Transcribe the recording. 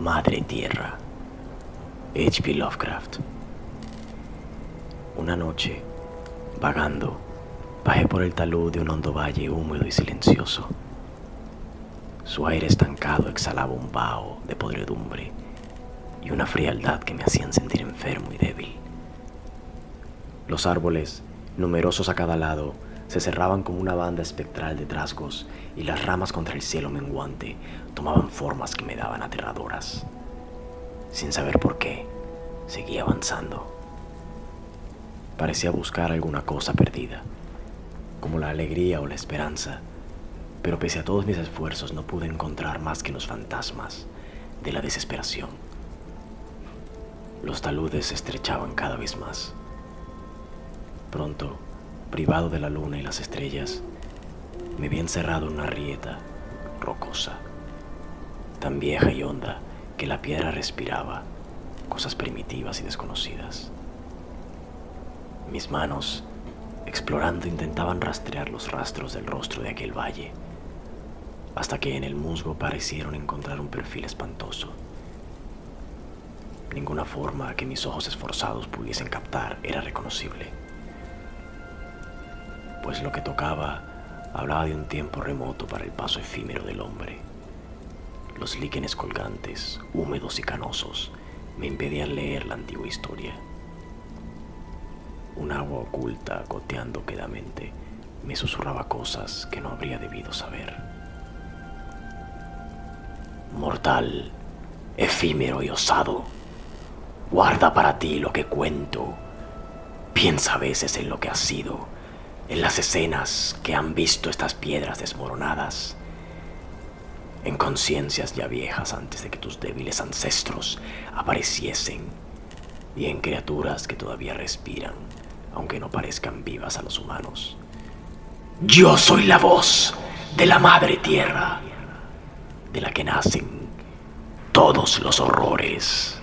Madre Tierra. H.P. Lovecraft. Una noche, vagando, bajé por el talud de un hondo valle húmedo y silencioso. Su aire estancado exhalaba un vaho de podredumbre y una frialdad que me hacían sentir enfermo y débil. Los árboles, numerosos a cada lado, se cerraban como una banda espectral de trasgos y las ramas contra el cielo menguante tomaban formas que me daban aterradoras. Sin saber por qué, seguí avanzando. Parecía buscar alguna cosa perdida, como la alegría o la esperanza, pero pese a todos mis esfuerzos no pude encontrar más que los fantasmas de la desesperación. Los taludes se estrechaban cada vez más. Pronto, privado de la luna y las estrellas, me vi encerrado en una rieta rocosa, tan vieja y honda que la piedra respiraba cosas primitivas y desconocidas. Mis manos, explorando, intentaban rastrear los rastros del rostro de aquel valle, hasta que en el musgo parecieron encontrar un perfil espantoso. Ninguna forma que mis ojos esforzados pudiesen captar era reconocible pues lo que tocaba hablaba de un tiempo remoto para el paso efímero del hombre. Los líquenes colgantes, húmedos y canosos, me impedían leer la antigua historia. Un agua oculta, goteando quedamente, me susurraba cosas que no habría debido saber. Mortal, efímero y osado, guarda para ti lo que cuento. Piensa a veces en lo que has sido en las escenas que han visto estas piedras desmoronadas, en conciencias ya viejas antes de que tus débiles ancestros apareciesen, y en criaturas que todavía respiran, aunque no parezcan vivas a los humanos. Yo soy la voz de la Madre Tierra, de la que nacen todos los horrores.